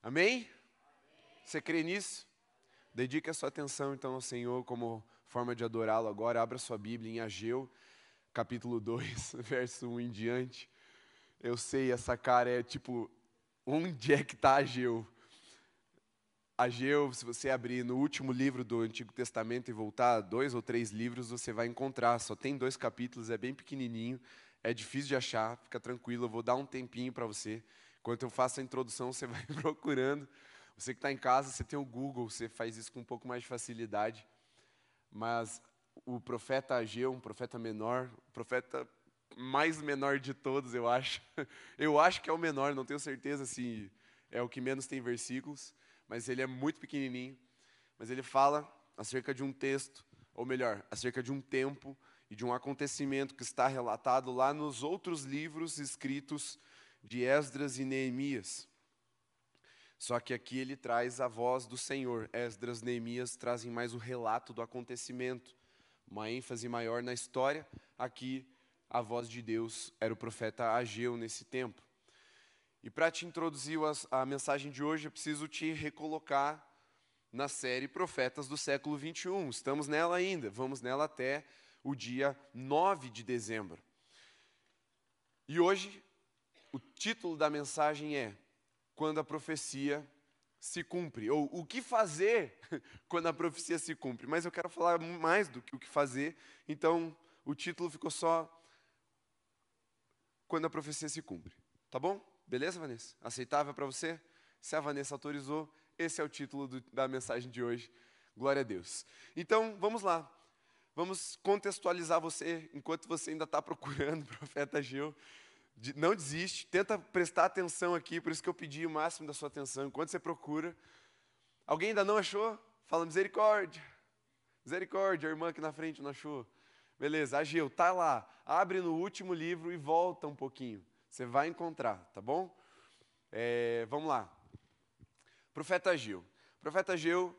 Amém? Você crê nisso? Dedique a sua atenção então ao Senhor como forma de adorá-lo agora. Abra sua Bíblia em Ageu, capítulo 2, verso 1 em diante. Eu sei, essa cara é tipo, onde é que está Ageu? Ageu, se você abrir no último livro do Antigo Testamento e voltar dois ou três livros, você vai encontrar. Só tem dois capítulos, é bem pequenininho, é difícil de achar, fica tranquilo, eu vou dar um tempinho para você. Enquanto eu faço a introdução, você vai procurando. Você que está em casa, você tem o Google, você faz isso com um pouco mais de facilidade. Mas o profeta Ageu, um profeta menor, o profeta mais menor de todos, eu acho. Eu acho que é o menor, não tenho certeza se é o que menos tem versículos mas ele é muito pequenininho. Mas ele fala acerca de um texto, ou melhor, acerca de um tempo e de um acontecimento que está relatado lá nos outros livros escritos de Esdras e Neemias. Só que aqui ele traz a voz do Senhor. Esdras e Neemias trazem mais o relato do acontecimento, uma ênfase maior na história. Aqui a voz de Deus era o profeta Ageu nesse tempo. E para te introduzir a, a mensagem de hoje, eu preciso te recolocar na série Profetas do século 21. Estamos nela ainda, vamos nela até o dia 9 de dezembro. E hoje, o título da mensagem é Quando a profecia se cumpre, ou o que fazer quando a profecia se cumpre. Mas eu quero falar mais do que o que fazer, então o título ficou só Quando a profecia se cumpre. Tá bom? Beleza, Vanessa? Aceitável para você? Se a Vanessa autorizou, esse é o título do, da mensagem de hoje. Glória a Deus. Então, vamos lá. Vamos contextualizar você enquanto você ainda está procurando o profeta Geu. Não desiste, tenta prestar atenção aqui, por isso que eu pedi o máximo da sua atenção. Enquanto você procura, alguém ainda não achou? Fala misericórdia. Misericórdia, a irmã aqui na frente não achou. Beleza, Ageu, tá lá. Abre no último livro e volta um pouquinho. Você vai encontrar, tá bom? É, vamos lá. Profeta Ageu. Profeta Ageu,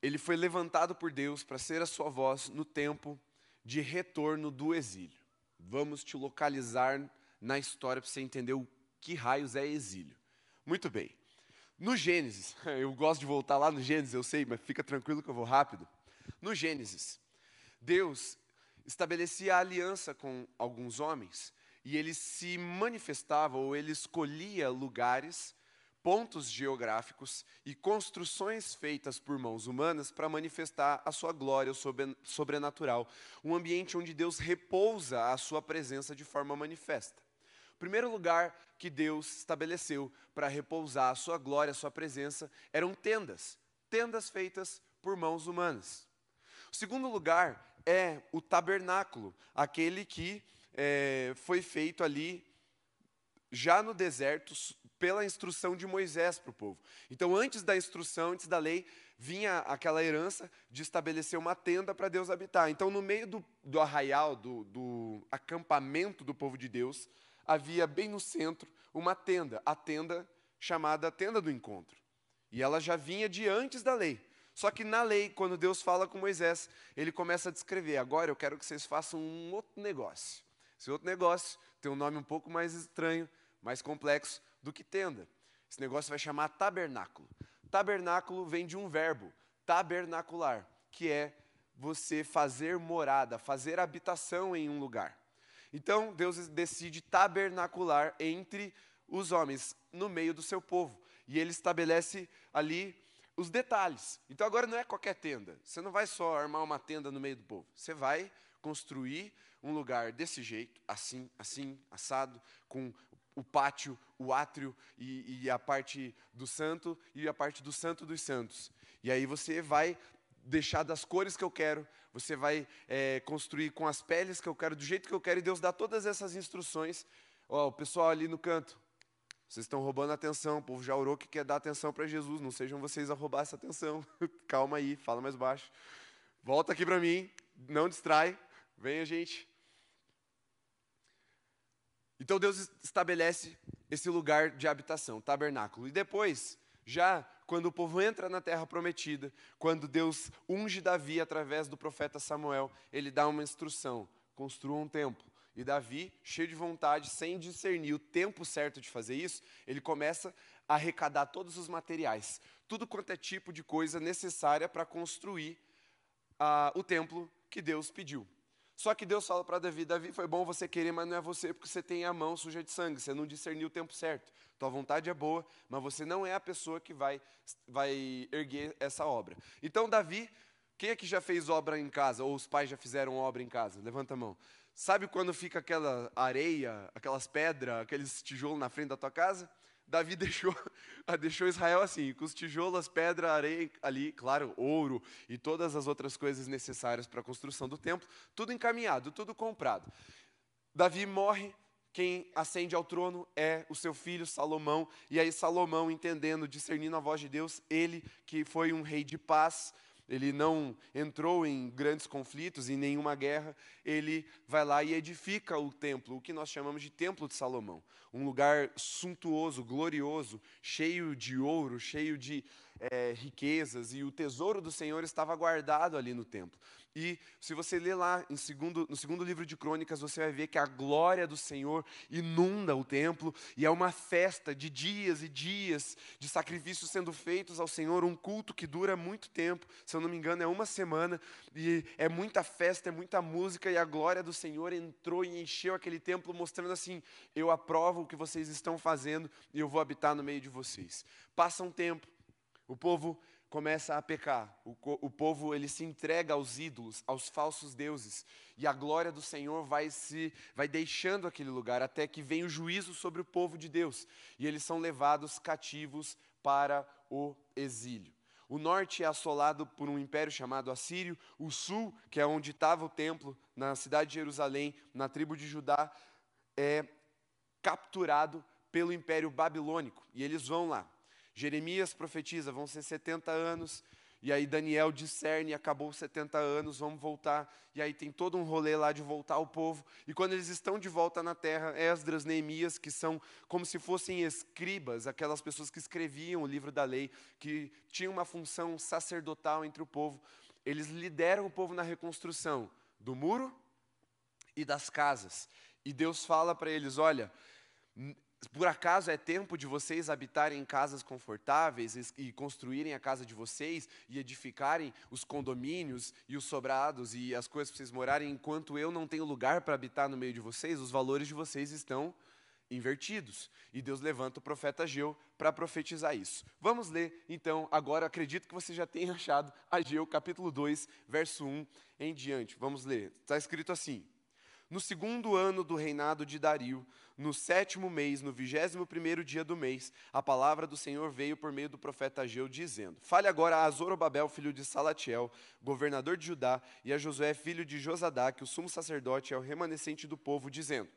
ele foi levantado por Deus para ser a sua voz no tempo de retorno do exílio. Vamos te localizar na história para você entender o que raios é exílio. Muito bem. No Gênesis, eu gosto de voltar lá no Gênesis, eu sei, mas fica tranquilo que eu vou rápido. No Gênesis, Deus estabelecia aliança com alguns homens e ele se manifestava ou ele escolhia lugares, pontos geográficos e construções feitas por mãos humanas para manifestar a sua glória sobrenatural, um ambiente onde Deus repousa a sua presença de forma manifesta. O primeiro lugar que Deus estabeleceu para repousar a sua glória, a sua presença, eram tendas, tendas feitas por mãos humanas. O segundo lugar é o tabernáculo, aquele que é, foi feito ali já no deserto pela instrução de Moisés para o povo. Então, antes da instrução, antes da lei, vinha aquela herança de estabelecer uma tenda para Deus habitar. Então, no meio do, do arraial, do, do acampamento do povo de Deus, havia bem no centro uma tenda, a tenda chamada Tenda do Encontro. E ela já vinha de antes da lei. Só que na lei, quando Deus fala com Moisés, ele começa a descrever: agora eu quero que vocês façam um outro negócio. Esse outro negócio tem um nome um pouco mais estranho, mais complexo do que tenda. Esse negócio vai chamar tabernáculo. Tabernáculo vem de um verbo, tabernacular, que é você fazer morada, fazer habitação em um lugar. Então, Deus decide tabernacular entre os homens, no meio do seu povo. E ele estabelece ali os detalhes. Então, agora não é qualquer tenda. Você não vai só armar uma tenda no meio do povo. Você vai construir um lugar desse jeito, assim, assim, assado, com o pátio, o átrio e, e, a parte do santo e a parte do santo dos santos. E aí você vai deixar das cores que eu quero, você vai é, construir com as peles que eu quero, do jeito que eu quero, e Deus dá todas essas instruções. Ó, o pessoal ali no canto, vocês estão roubando atenção, o povo já orou que quer dar atenção para Jesus, não sejam vocês a roubar essa atenção. Calma aí, fala mais baixo. Volta aqui para mim, não distrai, venha gente. Então Deus estabelece esse lugar de habitação, tabernáculo. E depois, já quando o povo entra na terra prometida, quando Deus unge Davi através do profeta Samuel, ele dá uma instrução: construa um templo. E Davi, cheio de vontade, sem discernir o tempo certo de fazer isso, ele começa arrecadar todos os materiais, tudo quanto é tipo de coisa necessária para construir ah, o templo que Deus pediu. Só que Deus fala para Davi: Davi, foi bom você querer, mas não é você, porque você tem a mão suja de sangue, você não discerniu o tempo certo. Tua vontade é boa, mas você não é a pessoa que vai, vai erguer essa obra. Então, Davi, quem é que já fez obra em casa, ou os pais já fizeram obra em casa? Levanta a mão. Sabe quando fica aquela areia, aquelas pedras, aqueles tijolos na frente da tua casa? Davi deixou, deixou Israel assim, com os tijolos, as pedras, areia ali, claro, ouro e todas as outras coisas necessárias para a construção do templo, tudo encaminhado, tudo comprado. Davi morre, quem ascende ao trono é o seu filho Salomão, e aí Salomão, entendendo, discernindo a voz de Deus, ele que foi um rei de paz, ele não entrou em grandes conflitos, em nenhuma guerra, ele vai lá e edifica o templo, o que nós chamamos de Templo de Salomão. Um lugar suntuoso, glorioso, cheio de ouro, cheio de é, riquezas, e o tesouro do Senhor estava guardado ali no templo. E se você ler lá segundo, no segundo livro de Crônicas, você vai ver que a glória do Senhor inunda o templo e é uma festa de dias e dias de sacrifícios sendo feitos ao Senhor, um culto que dura muito tempo, se eu não me engano, é uma semana, e é muita festa, é muita música, e a glória do Senhor entrou e encheu aquele templo, mostrando assim: eu aprovo o que vocês estão fazendo e eu vou habitar no meio de vocês. Passa um tempo, o povo começa a pecar. O, o, povo ele se entrega aos ídolos, aos falsos deuses, e a glória do Senhor vai se vai deixando aquele lugar até que vem o juízo sobre o povo de Deus, e eles são levados cativos para o exílio. O norte é assolado por um império chamado Assírio, o sul, que é onde estava o templo, na cidade de Jerusalém, na tribo de Judá, é capturado pelo império babilônico, e eles vão lá. Jeremias profetiza, vão ser 70 anos, e aí Daniel discerne, acabou 70 anos, vamos voltar. E aí tem todo um rolê lá de voltar ao povo. E quando eles estão de volta na terra, Esdras, Neemias, que são como se fossem escribas, aquelas pessoas que escreviam o livro da lei, que tinham uma função sacerdotal entre o povo, eles lideram o povo na reconstrução do muro e das casas. E Deus fala para eles: olha, por acaso é tempo de vocês habitarem em casas confortáveis e construírem a casa de vocês e edificarem os condomínios e os sobrados e as coisas para vocês morarem enquanto eu não tenho lugar para habitar no meio de vocês? Os valores de vocês estão invertidos. E Deus levanta o profeta Ageu para profetizar isso. Vamos ler, então, agora, acredito que você já tenha achado Ageu, capítulo 2, verso 1 em diante. Vamos ler. Está escrito assim: no segundo ano do reinado de Dario, no sétimo mês, no vigésimo primeiro dia do mês, a palavra do Senhor veio por meio do profeta Ageu, dizendo: Fale agora a Zorobabel, filho de Salatiel, governador de Judá, e a Josué, filho de Josadaque, o sumo sacerdote, e ao remanescente do povo, dizendo: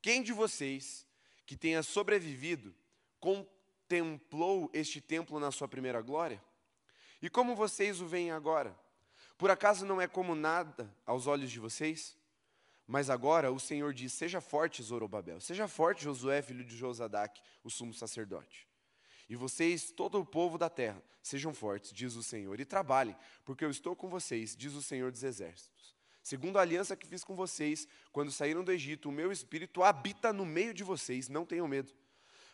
Quem de vocês que tenha sobrevivido contemplou este templo na sua primeira glória? E como vocês o veem agora? Por acaso não é como nada aos olhos de vocês? Mas agora o Senhor diz: Seja forte, Zorobabel, seja forte, Josué, filho de Josadac, o sumo sacerdote. E vocês, todo o povo da terra, sejam fortes, diz o Senhor, e trabalhem, porque eu estou com vocês, diz o Senhor dos Exércitos. Segundo a aliança que fiz com vocês, quando saíram do Egito, o meu espírito habita no meio de vocês, não tenham medo.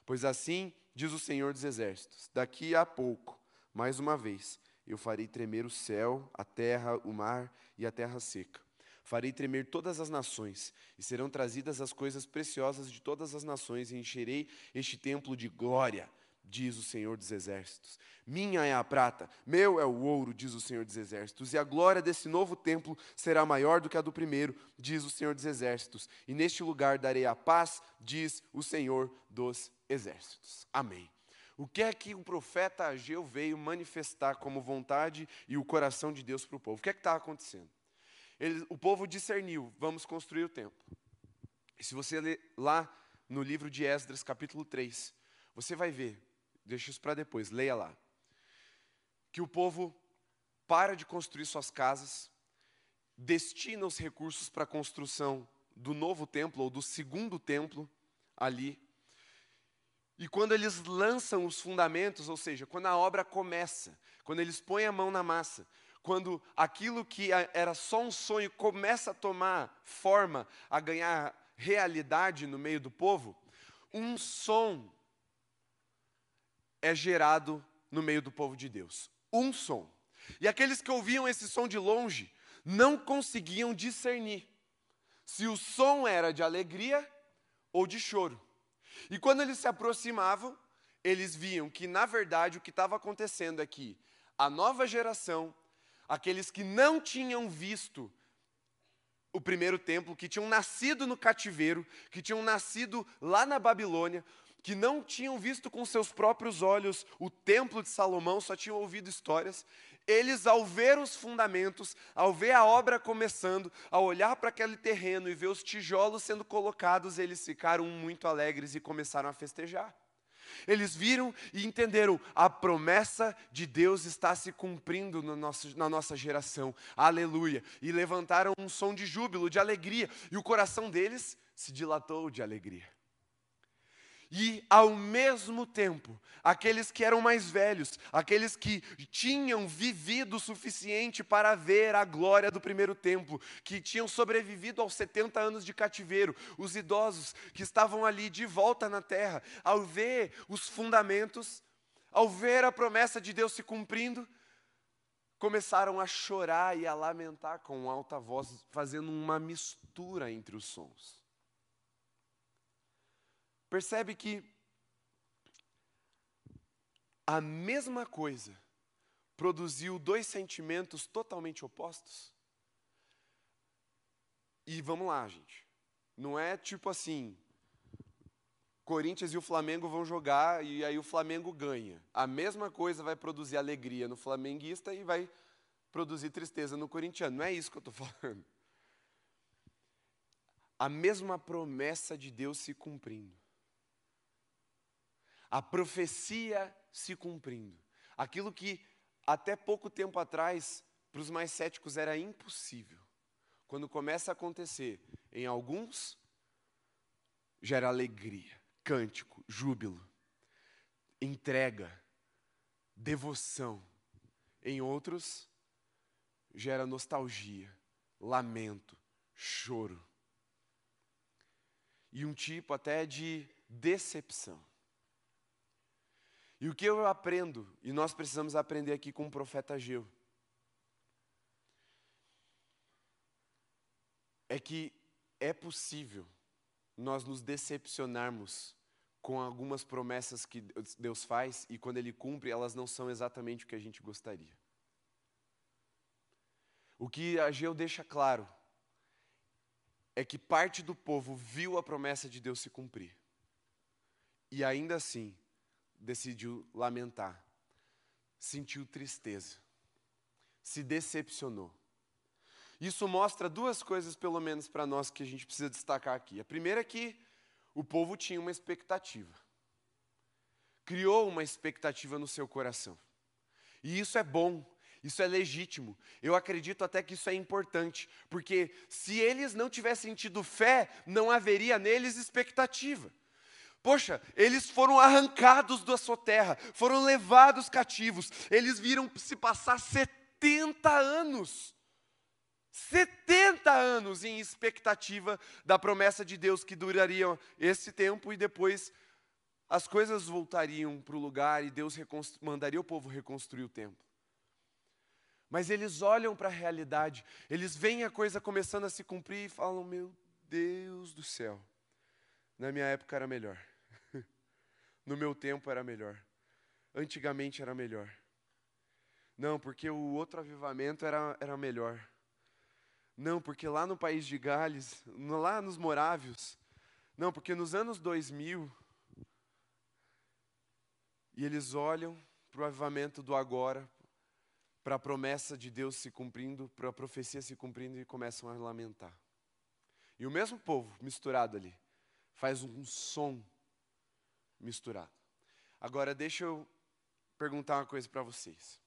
Pois assim diz o Senhor dos Exércitos: daqui a pouco, mais uma vez, eu farei tremer o céu, a terra, o mar e a terra seca. Farei tremer todas as nações, e serão trazidas as coisas preciosas de todas as nações, e encherei este templo de glória, diz o Senhor dos Exércitos. Minha é a prata, meu é o ouro, diz o Senhor dos Exércitos, e a glória desse novo templo será maior do que a do primeiro, diz o Senhor dos Exércitos. E neste lugar darei a paz, diz o Senhor dos Exércitos. Amém. O que é que o profeta Ageu veio manifestar como vontade e o coração de Deus para o povo? O que é que está acontecendo? Ele, o povo discerniu, vamos construir o templo. E se você ler lá no livro de Esdras, capítulo 3, você vai ver, deixa isso para depois, leia lá, que o povo para de construir suas casas, destina os recursos para a construção do novo templo ou do segundo templo ali e quando eles lançam os fundamentos, ou seja, quando a obra começa, quando eles põem a mão na massa, quando aquilo que era só um sonho começa a tomar forma, a ganhar realidade no meio do povo, um som é gerado no meio do povo de Deus: um som. E aqueles que ouviam esse som de longe não conseguiam discernir se o som era de alegria ou de choro. E quando eles se aproximavam, eles viam que, na verdade, o que estava acontecendo é que a nova geração, aqueles que não tinham visto o primeiro templo, que tinham nascido no cativeiro, que tinham nascido lá na Babilônia, que não tinham visto com seus próprios olhos o templo de Salomão, só tinham ouvido histórias, eles, ao ver os fundamentos, ao ver a obra começando, ao olhar para aquele terreno e ver os tijolos sendo colocados, eles ficaram muito alegres e começaram a festejar. Eles viram e entenderam, a promessa de Deus está se cumprindo no nosso, na nossa geração, aleluia. E levantaram um som de júbilo, de alegria, e o coração deles se dilatou de alegria. E, ao mesmo tempo, aqueles que eram mais velhos, aqueles que tinham vivido o suficiente para ver a glória do primeiro templo, que tinham sobrevivido aos 70 anos de cativeiro, os idosos que estavam ali de volta na terra, ao ver os fundamentos, ao ver a promessa de Deus se cumprindo, começaram a chorar e a lamentar com alta voz, fazendo uma mistura entre os sons. Percebe que a mesma coisa produziu dois sentimentos totalmente opostos? E vamos lá, gente. Não é tipo assim, Corinthians e o Flamengo vão jogar e aí o Flamengo ganha. A mesma coisa vai produzir alegria no flamenguista e vai produzir tristeza no corintiano. Não é isso que eu estou falando. A mesma promessa de Deus se cumprindo a profecia se cumprindo. Aquilo que até pouco tempo atrás, para os mais céticos, era impossível. Quando começa a acontecer em alguns, gera alegria, cântico, júbilo, entrega, devoção. Em outros, gera nostalgia, lamento, choro. E um tipo até de decepção. E o que eu aprendo, e nós precisamos aprender aqui com o profeta Geu, é que é possível nós nos decepcionarmos com algumas promessas que Deus faz e quando Ele cumpre, elas não são exatamente o que a gente gostaria. O que Ageu deixa claro é que parte do povo viu a promessa de Deus se cumprir. E ainda assim, decidiu lamentar, sentiu tristeza, se decepcionou. Isso mostra duas coisas, pelo menos para nós, que a gente precisa destacar aqui. A primeira é que o povo tinha uma expectativa, criou uma expectativa no seu coração. E isso é bom, isso é legítimo. Eu acredito até que isso é importante, porque se eles não tivessem tido fé, não haveria neles expectativa. Poxa, eles foram arrancados da sua terra, foram levados cativos, eles viram se passar 70 anos. 70 anos em expectativa da promessa de Deus que duraria esse tempo e depois as coisas voltariam para o lugar e Deus mandaria o povo reconstruir o templo. Mas eles olham para a realidade, eles veem a coisa começando a se cumprir e falam: Meu Deus do céu, na minha época era melhor. No meu tempo era melhor. Antigamente era melhor. Não, porque o outro avivamento era, era melhor. Não, porque lá no país de Gales, lá nos Morávios. Não, porque nos anos 2000. E eles olham para o avivamento do agora, para a promessa de Deus se cumprindo, para a profecia se cumprindo e começam a lamentar. E o mesmo povo misturado ali faz um som misturado. Agora, deixa eu perguntar uma coisa para vocês.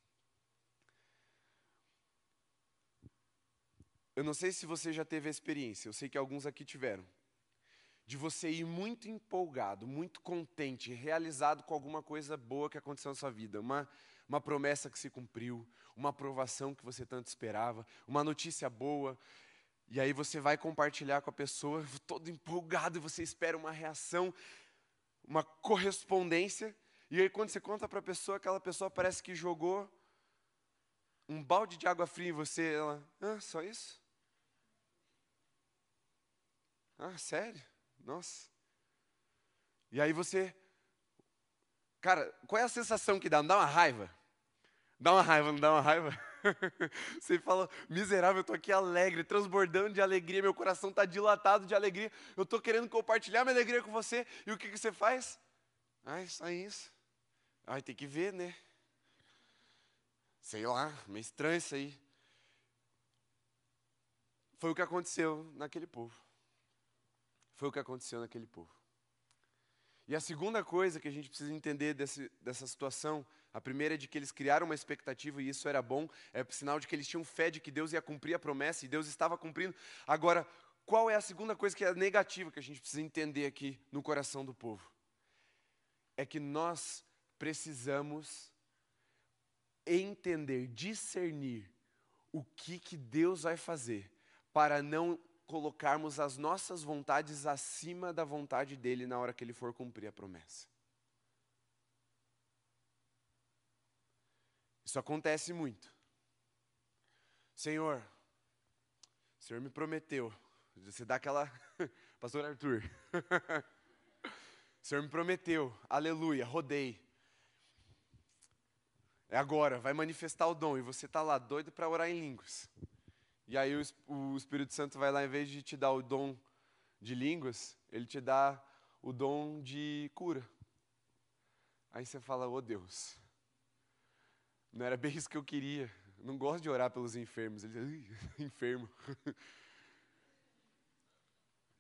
Eu não sei se você já teve a experiência, eu sei que alguns aqui tiveram, de você ir muito empolgado, muito contente, realizado com alguma coisa boa que aconteceu na sua vida, uma, uma promessa que se cumpriu, uma aprovação que você tanto esperava, uma notícia boa, e aí você vai compartilhar com a pessoa, todo empolgado, e você espera uma reação, uma correspondência, E aí, quando você conta para a pessoa, aquela pessoa parece que jogou um balde de água fria em você. Ela, ah, só isso? Ah, sério? Nossa. E aí você. Cara, qual é a sensação que dá? Não dá uma raiva? Dá uma raiva, não dá uma raiva? Você fala, miserável, eu estou aqui alegre, transbordando de alegria, meu coração está dilatado de alegria, eu estou querendo compartilhar minha alegria com você, e o que, que você faz? Ai, só isso. Ai, tem que ver, né? Sei lá, meio estranho isso aí. Foi o que aconteceu naquele povo. Foi o que aconteceu naquele povo. E a segunda coisa que a gente precisa entender desse, dessa situação, a primeira é de que eles criaram uma expectativa e isso era bom, é sinal de que eles tinham fé de que Deus ia cumprir a promessa e Deus estava cumprindo. Agora, qual é a segunda coisa que é negativa que a gente precisa entender aqui no coração do povo? É que nós precisamos entender, discernir o que, que Deus vai fazer para não colocarmos as nossas vontades acima da vontade dele na hora que ele for cumprir a promessa. Isso acontece muito. Senhor, o Senhor me prometeu. Você dá aquela. Pastor Arthur. o Senhor me prometeu. Aleluia, rodei. É agora, vai manifestar o dom. E você está lá doido para orar em línguas. E aí o, o Espírito Santo vai lá, em vez de te dar o dom de línguas, ele te dá o dom de cura. Aí você fala, oh Deus, não era bem isso que eu queria. Não gosto de orar pelos enfermos. Ele enfermo.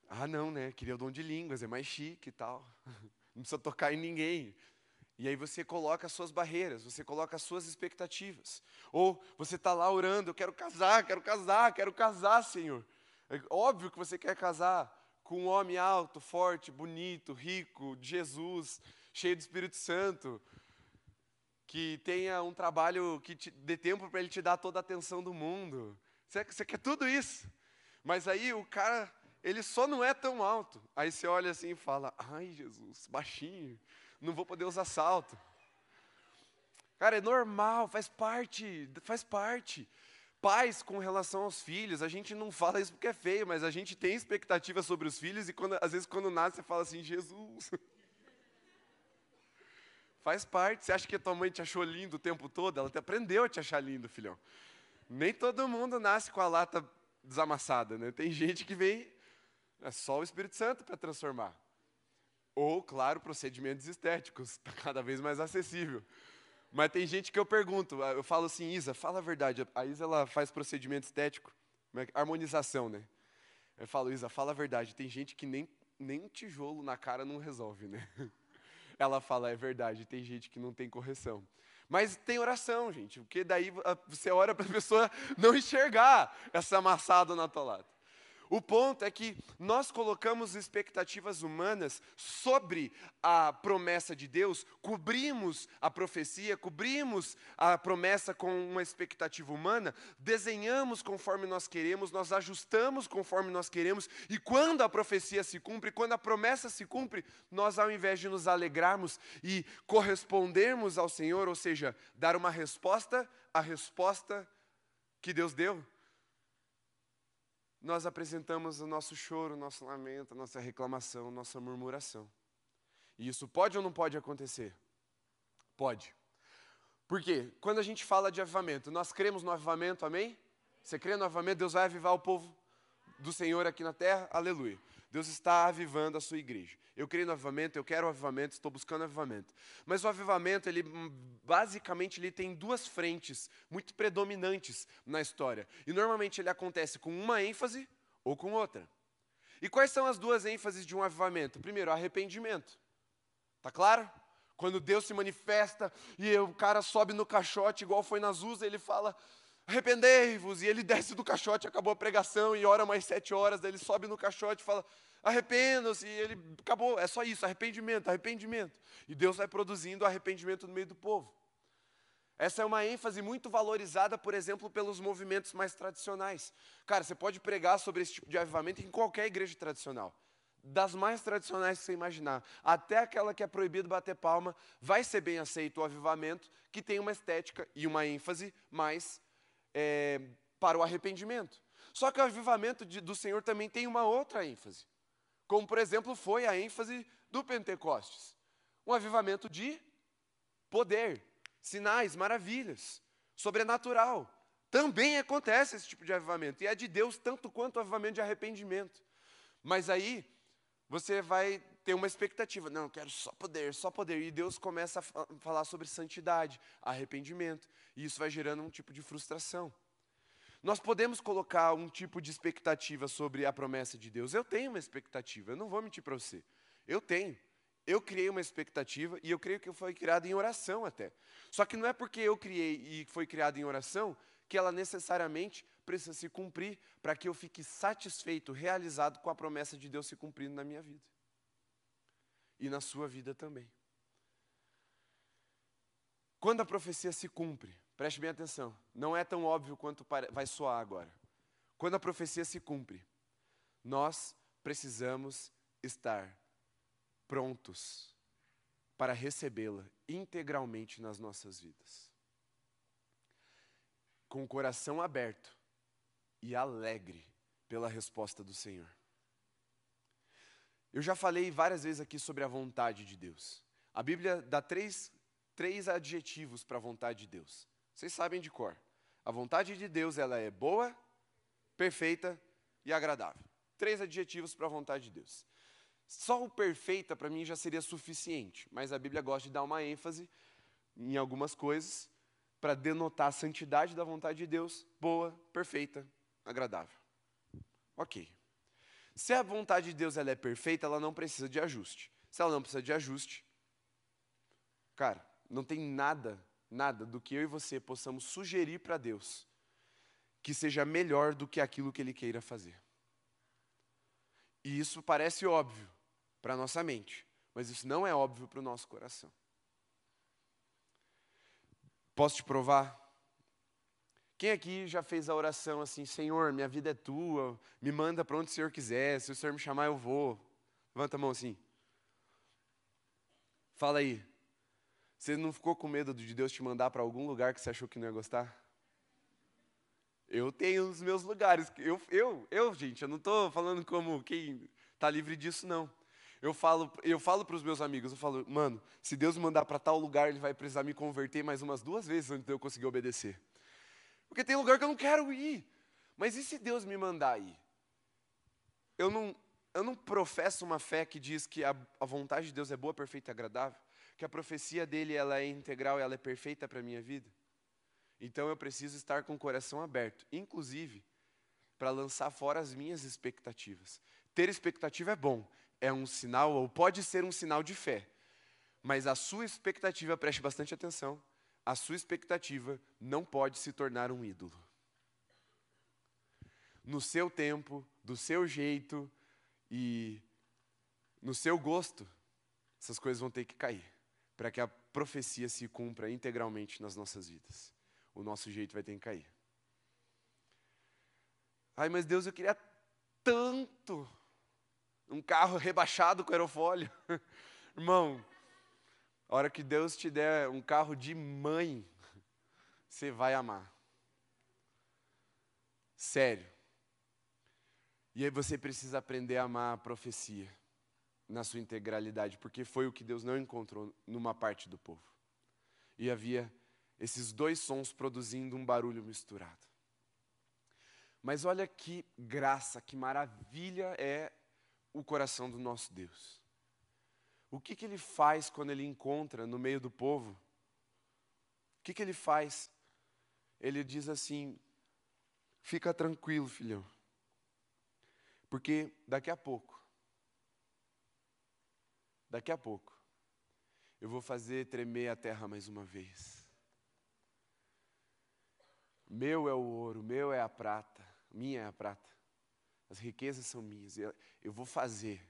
ah, não, né? Queria o dom de línguas, é mais chique e tal. Não precisa tocar em ninguém. E aí você coloca as suas barreiras, você coloca as suas expectativas. Ou você está lá orando, eu quero casar, quero casar, quero casar, Senhor. É óbvio que você quer casar com um homem alto, forte, bonito, rico, de Jesus, cheio do Espírito Santo, que tenha um trabalho que te dê tempo para ele te dar toda a atenção do mundo. Você, quer tudo isso. Mas aí o cara, ele só não é tão alto. Aí você olha assim e fala: ai, Jesus, baixinho não vou poder usar salto. Cara, é normal, faz parte, faz parte. Pais com relação aos filhos, a gente não fala isso porque é feio, mas a gente tem expectativa sobre os filhos e quando, às vezes quando nasce você fala assim, Jesus. Faz parte. Você acha que a tua mãe te achou lindo o tempo todo? Ela te aprendeu a te achar lindo, filhão. Nem todo mundo nasce com a lata desamassada, né? Tem gente que vem, é só o Espírito Santo para transformar. Ou, claro, procedimentos estéticos, está cada vez mais acessível. Mas tem gente que eu pergunto, eu falo assim, Isa, fala a verdade. A Isa ela faz procedimento estético, é harmonização, né? Eu falo, Isa, fala a verdade. Tem gente que nem, nem tijolo na cara não resolve, né? Ela fala, é verdade, tem gente que não tem correção. Mas tem oração, gente, porque daí você ora para a pessoa não enxergar essa amassada na tua lata. O ponto é que nós colocamos expectativas humanas sobre a promessa de Deus, cobrimos a profecia, cobrimos a promessa com uma expectativa humana, desenhamos conforme nós queremos, nós ajustamos conforme nós queremos, e quando a profecia se cumpre, quando a promessa se cumpre, nós ao invés de nos alegrarmos e correspondermos ao Senhor, ou seja, dar uma resposta à resposta que Deus deu, nós apresentamos o nosso choro, o nosso lamento, a nossa reclamação, a nossa murmuração. E isso pode ou não pode acontecer? Pode. Por quê? Quando a gente fala de avivamento, nós cremos no avivamento, amém? Você crê no avivamento? Deus vai avivar o povo do Senhor aqui na terra? Aleluia. Deus está avivando a sua igreja. Eu creio no avivamento, eu quero o avivamento, estou buscando avivamento. Mas o avivamento, ele basicamente ele tem duas frentes muito predominantes na história. E normalmente ele acontece com uma ênfase ou com outra. E quais são as duas ênfases de um avivamento? Primeiro, arrependimento. Tá claro? Quando Deus se manifesta e o cara sobe no caixote, igual foi na Zusa, ele fala: arrependei-vos. E ele desce do caixote, acabou a pregação e ora mais sete horas. Daí ele sobe no caixote e fala: arrependam-se. E ele acabou, é só isso, arrependimento, arrependimento. E Deus vai produzindo arrependimento no meio do povo. Essa é uma ênfase muito valorizada, por exemplo, pelos movimentos mais tradicionais. Cara, você pode pregar sobre esse tipo de avivamento em qualquer igreja tradicional. das mais tradicionais que você imaginar, até aquela que é proibido bater palma, vai ser bem aceito o avivamento, que tem uma estética e uma ênfase mais é, para o arrependimento. Só que o avivamento de, do Senhor também tem uma outra ênfase, como por exemplo foi a ênfase do Pentecostes um avivamento de poder, sinais, maravilhas, sobrenatural. Também acontece esse tipo de avivamento, e é de Deus tanto quanto o avivamento de arrependimento. Mas aí você vai ter uma expectativa, não, eu quero só poder, só poder, e Deus começa a falar sobre santidade, arrependimento, e isso vai gerando um tipo de frustração. Nós podemos colocar um tipo de expectativa sobre a promessa de Deus. Eu tenho uma expectativa, eu não vou mentir para você. Eu tenho. Eu criei uma expectativa e eu creio que foi criada em oração até. Só que não é porque eu criei e foi criada em oração que ela necessariamente precisa se cumprir para que eu fique satisfeito, realizado com a promessa de Deus se cumprindo na minha vida. E na sua vida também. Quando a profecia se cumpre, preste bem atenção, não é tão óbvio quanto vai soar agora. Quando a profecia se cumpre, nós precisamos estar prontos para recebê-la integralmente nas nossas vidas. Com o coração aberto e alegre pela resposta do Senhor. Eu já falei várias vezes aqui sobre a vontade de Deus. A Bíblia dá três, três adjetivos para a vontade de Deus. Vocês sabem de cor. A vontade de Deus ela é boa, perfeita e agradável. Três adjetivos para a vontade de Deus. Só o perfeita para mim já seria suficiente, mas a Bíblia gosta de dar uma ênfase em algumas coisas para denotar a santidade da vontade de Deus, boa, perfeita, agradável. Ok. Se a vontade de Deus ela é perfeita, ela não precisa de ajuste. Se ela não precisa de ajuste, cara, não tem nada, nada do que eu e você possamos sugerir para Deus que seja melhor do que aquilo que Ele queira fazer. E isso parece óbvio, para a nossa mente, mas isso não é óbvio para o nosso coração. Posso te provar? Quem aqui já fez a oração assim, Senhor, minha vida é tua, me manda para onde o Senhor quiser, se o Senhor me chamar eu vou. Levanta a mão assim. Fala aí. Você não ficou com medo de Deus te mandar para algum lugar que você achou que não ia gostar? Eu tenho os meus lugares. Eu, eu, eu gente, eu não estou falando como quem está livre disso, não. Eu falo, eu falo para os meus amigos, eu falo, mano, se Deus me mandar para tal lugar, Ele vai precisar me converter mais umas duas vezes antes de eu conseguir obedecer. Porque tem lugar que eu não quero ir. Mas e se Deus me mandar ir? Eu não, eu não professo uma fé que diz que a, a vontade de Deus é boa, perfeita e agradável, que a profecia dele ela é integral, ela é perfeita para a minha vida. Então eu preciso estar com o coração aberto, inclusive para lançar fora as minhas expectativas. Ter expectativa é bom, é um sinal, ou pode ser um sinal de fé. Mas a sua expectativa, preste bastante atenção, a sua expectativa não pode se tornar um ídolo. No seu tempo, do seu jeito e no seu gosto, essas coisas vão ter que cair, para que a profecia se cumpra integralmente nas nossas vidas. O nosso jeito vai ter que cair. Ai, mas Deus, eu queria tanto um carro rebaixado com aerofólio. Irmão, a hora que Deus te der um carro de mãe, você vai amar. Sério. E aí você precisa aprender a amar a profecia na sua integralidade, porque foi o que Deus não encontrou numa parte do povo. E havia esses dois sons produzindo um barulho misturado. Mas olha que graça, que maravilha é o coração do nosso Deus. O que, que ele faz quando ele encontra no meio do povo? O que, que ele faz? Ele diz assim: fica tranquilo, filhão, porque daqui a pouco, daqui a pouco, eu vou fazer tremer a terra mais uma vez. Meu é o ouro, meu é a prata, minha é a prata. As riquezas são minhas. Eu, eu vou fazer.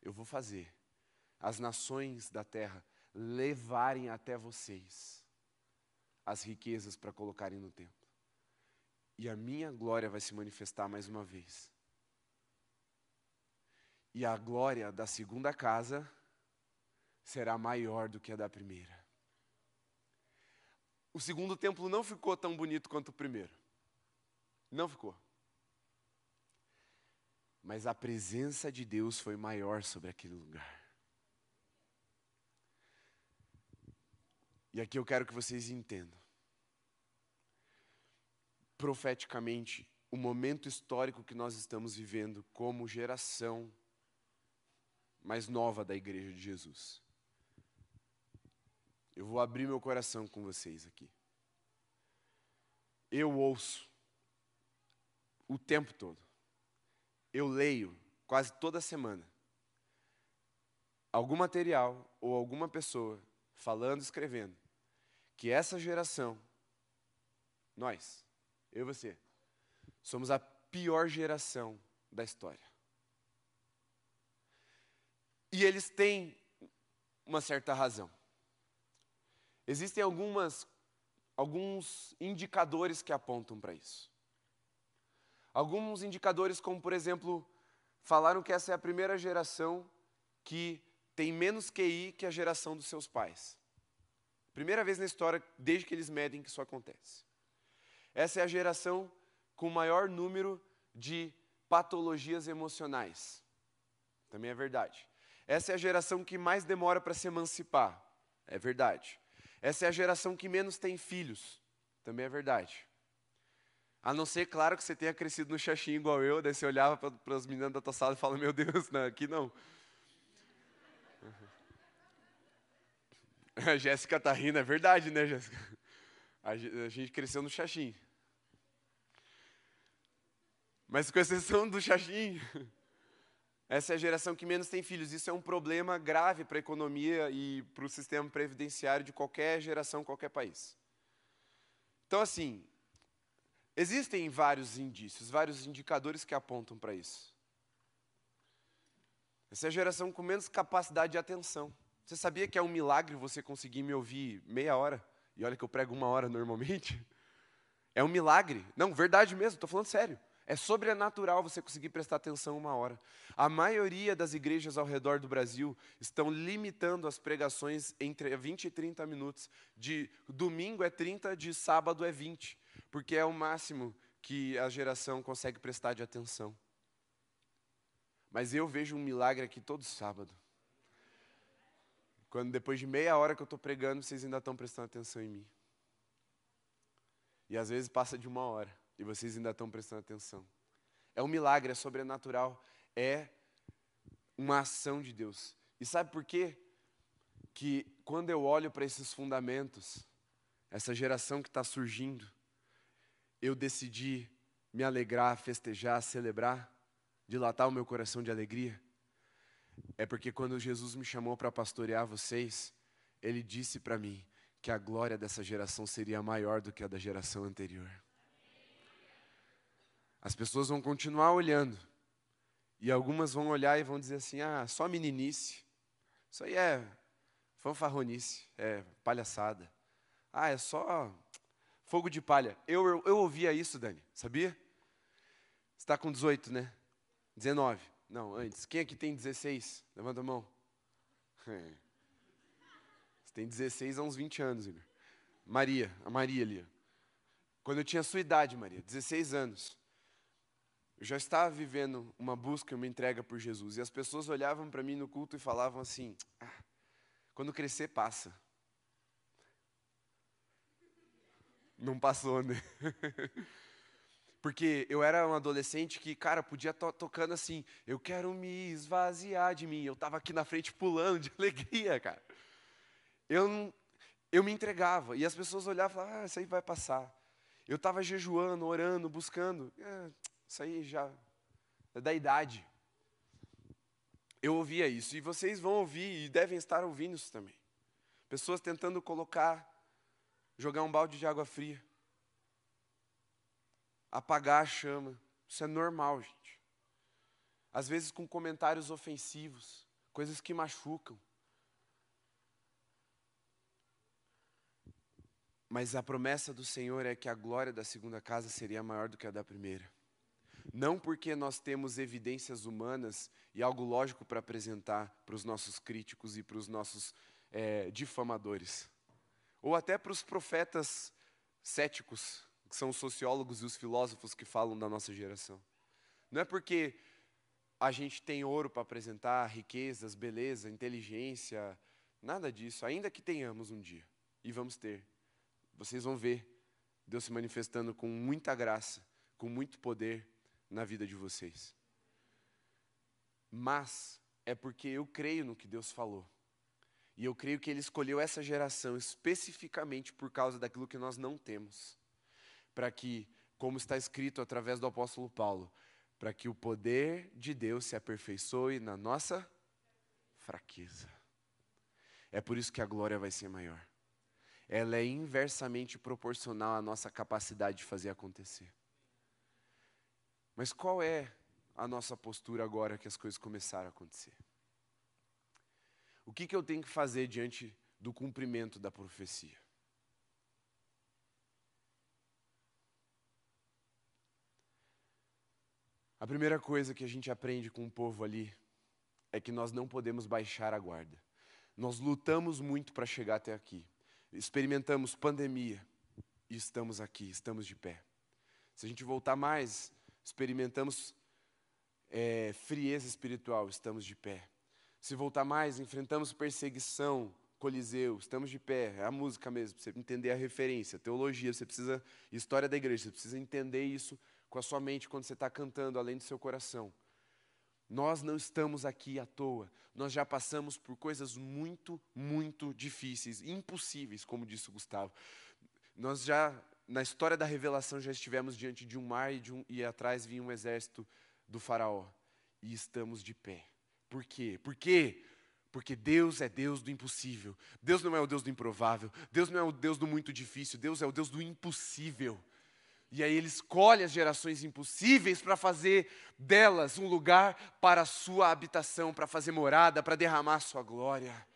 Eu vou fazer. As nações da terra levarem até vocês as riquezas para colocarem no templo. E a minha glória vai se manifestar mais uma vez. E a glória da segunda casa será maior do que a da primeira. O segundo templo não ficou tão bonito quanto o primeiro. Não ficou. Mas a presença de Deus foi maior sobre aquele lugar. E aqui eu quero que vocês entendam. Profeticamente, o momento histórico que nós estamos vivendo como geração mais nova da Igreja de Jesus. Eu vou abrir meu coração com vocês aqui. Eu ouço o tempo todo. Eu leio quase toda semana algum material ou alguma pessoa falando, escrevendo que essa geração, nós, eu e você, somos a pior geração da história. E eles têm uma certa razão. Existem algumas, alguns indicadores que apontam para isso. Alguns indicadores, como por exemplo, falaram que essa é a primeira geração que tem menos QI que a geração dos seus pais. Primeira vez na história, desde que eles medem, que isso acontece. Essa é a geração com maior número de patologias emocionais. Também é verdade. Essa é a geração que mais demora para se emancipar. É verdade. Essa é a geração que menos tem filhos. Também é verdade. A não ser, claro, que você tenha crescido no xaxim igual eu, daí você olhava para as meninas da tua sala e fala, meu Deus, não, aqui não. A Jéssica tá rindo, é verdade, né, Jéssica? A gente cresceu no Xaxim. Mas com exceção do Xaxim, essa é a geração que menos tem filhos. Isso é um problema grave para a economia e para o sistema previdenciário de qualquer geração, qualquer país. Então, assim, existem vários indícios, vários indicadores que apontam para isso. Essa é a geração com menos capacidade de atenção. Você sabia que é um milagre você conseguir me ouvir meia hora? E olha que eu prego uma hora normalmente. É um milagre. Não, verdade mesmo, estou falando sério. É sobrenatural você conseguir prestar atenção uma hora. A maioria das igrejas ao redor do Brasil estão limitando as pregações entre 20 e 30 minutos. De domingo é 30, de sábado é 20, porque é o máximo que a geração consegue prestar de atenção. Mas eu vejo um milagre aqui todo sábado. Quando depois de meia hora que eu estou pregando, vocês ainda estão prestando atenção em mim. E às vezes passa de uma hora e vocês ainda estão prestando atenção. É um milagre, é sobrenatural, é uma ação de Deus. E sabe por quê? Que quando eu olho para esses fundamentos, essa geração que está surgindo, eu decidi me alegrar, festejar, celebrar, dilatar o meu coração de alegria é porque quando Jesus me chamou para pastorear vocês, ele disse para mim que a glória dessa geração seria maior do que a da geração anterior. As pessoas vão continuar olhando, e algumas vão olhar e vão dizer assim: ah, só meninice, isso aí é fanfarronice, é palhaçada. Ah, é só fogo de palha. Eu, eu, eu ouvia isso, Dani, sabia? Você está com 18, né? 19. Não, antes. Quem aqui tem 16? Levanta a mão. É. Você tem 16 há uns 20 anos, Igor. Maria, a Maria ali. Quando eu tinha sua idade, Maria, 16 anos, eu já estava vivendo uma busca, uma entrega por Jesus. E as pessoas olhavam para mim no culto e falavam assim: ah, quando crescer, passa. Não passou, né? Porque eu era um adolescente que, cara, podia estar tocando assim, eu quero me esvaziar de mim. Eu estava aqui na frente pulando de alegria, cara. Eu, eu me entregava. E as pessoas olhavam e falavam, ah, isso aí vai passar. Eu estava jejuando, orando, buscando. É, isso aí já é da idade. Eu ouvia isso. E vocês vão ouvir e devem estar ouvindo isso também. Pessoas tentando colocar, jogar um balde de água fria apagar a chama. Isso é normal, gente. Às vezes com comentários ofensivos, coisas que machucam. Mas a promessa do Senhor é que a glória da segunda casa seria maior do que a da primeira. Não porque nós temos evidências humanas e algo lógico para apresentar para os nossos críticos e para os nossos é, difamadores, ou até para os profetas céticos, que são os sociólogos e os filósofos que falam da nossa geração. Não é porque a gente tem ouro para apresentar, riquezas, beleza, inteligência, nada disso, ainda que tenhamos um dia, e vamos ter. Vocês vão ver Deus se manifestando com muita graça, com muito poder na vida de vocês. Mas é porque eu creio no que Deus falou. E eu creio que Ele escolheu essa geração especificamente por causa daquilo que nós não temos. Para que, como está escrito através do apóstolo Paulo, para que o poder de Deus se aperfeiçoe na nossa fraqueza. É por isso que a glória vai ser maior. Ela é inversamente proporcional à nossa capacidade de fazer acontecer. Mas qual é a nossa postura agora que as coisas começaram a acontecer? O que, que eu tenho que fazer diante do cumprimento da profecia? A primeira coisa que a gente aprende com o povo ali é que nós não podemos baixar a guarda. Nós lutamos muito para chegar até aqui. Experimentamos pandemia e estamos aqui, estamos de pé. Se a gente voltar mais, experimentamos é, frieza espiritual, estamos de pé. Se voltar mais, enfrentamos perseguição, Coliseu, estamos de pé, é a música mesmo, você entender a referência, teologia, você precisa, história da igreja, você precisa entender isso com a sua mente quando você está cantando, além do seu coração. Nós não estamos aqui à toa, nós já passamos por coisas muito, muito difíceis, impossíveis, como disse o Gustavo. Nós já, na história da revelação, já estivemos diante de um mar e, de um, e atrás vinha um exército do Faraó, e estamos de pé. Por quê? Por quê? Porque Deus é Deus do impossível. Deus não é o Deus do improvável. Deus não é o Deus do muito difícil. Deus é o Deus do impossível. E aí ele escolhe as gerações impossíveis para fazer delas um lugar para a sua habitação, para fazer morada, para derramar a sua glória.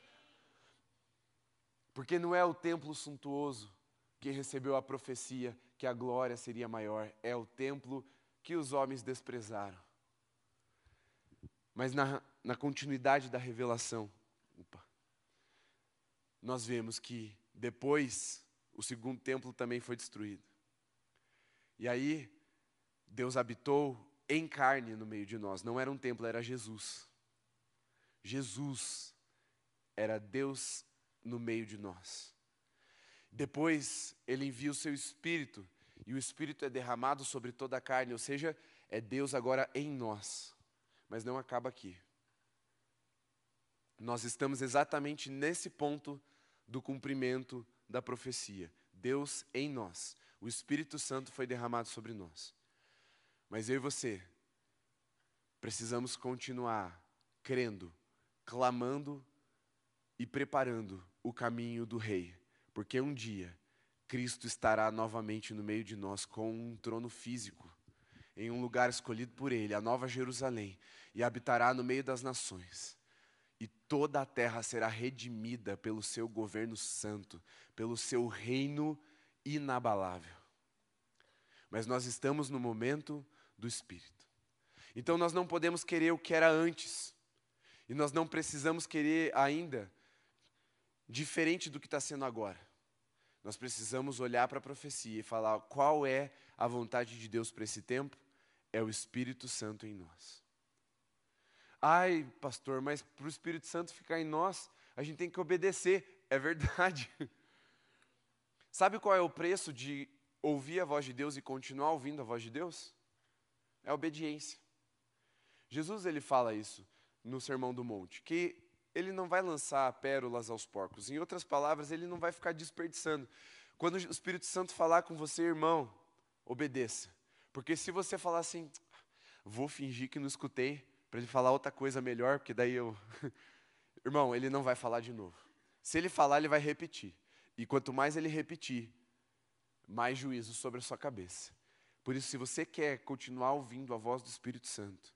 Porque não é o templo suntuoso que recebeu a profecia que a glória seria maior, é o templo que os homens desprezaram. Mas na, na continuidade da revelação, opa, nós vemos que depois o segundo templo também foi destruído. E aí, Deus habitou em carne no meio de nós. Não era um templo, era Jesus. Jesus era Deus no meio de nós. Depois, ele envia o seu Espírito, e o Espírito é derramado sobre toda a carne, ou seja, é Deus agora em nós. Mas não acaba aqui. Nós estamos exatamente nesse ponto do cumprimento da profecia. Deus em nós. O Espírito Santo foi derramado sobre nós. Mas eu e você precisamos continuar crendo, clamando e preparando o caminho do Rei, porque um dia Cristo estará novamente no meio de nós com um trono físico em um lugar escolhido por Ele, a Nova Jerusalém, e habitará no meio das nações. E toda a terra será redimida pelo seu governo santo, pelo seu reino inabalável. Mas nós estamos no momento do Espírito. Então nós não podemos querer o que era antes. E nós não precisamos querer ainda diferente do que está sendo agora. Nós precisamos olhar para a profecia e falar qual é a vontade de Deus para esse tempo é o Espírito Santo em nós. Ai, pastor, mas para o Espírito Santo ficar em nós, a gente tem que obedecer. É verdade. Sabe qual é o preço de ouvir a voz de Deus e continuar ouvindo a voz de Deus? É obediência. Jesus ele fala isso no Sermão do Monte, que ele não vai lançar pérolas aos porcos. Em outras palavras, ele não vai ficar desperdiçando. Quando o Espírito Santo falar com você, irmão, obedeça. Porque se você falar assim, vou fingir que não escutei, para ele falar outra coisa melhor, porque daí eu. Irmão, ele não vai falar de novo. Se ele falar, ele vai repetir. E quanto mais ele repetir, mais juízo sobre a sua cabeça. Por isso, se você quer continuar ouvindo a voz do Espírito Santo,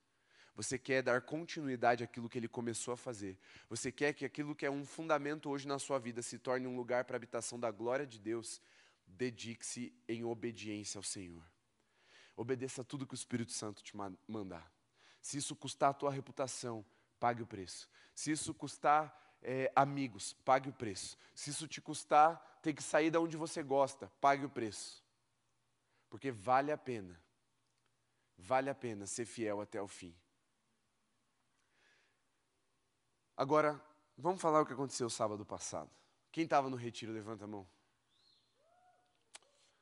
você quer dar continuidade àquilo que ele começou a fazer, você quer que aquilo que é um fundamento hoje na sua vida se torne um lugar para a habitação da glória de Deus, dedique-se em obediência ao Senhor. obedeça tudo que o Espírito Santo te mandar. Se isso custar a tua reputação, pague o preço. Se isso custar é, amigos, pague o preço. Se isso te custar ter que sair da onde você gosta, pague o preço. Porque vale a pena. Vale a pena ser fiel até o fim. Agora, vamos falar o que aconteceu sábado passado. Quem estava no retiro, levanta a mão.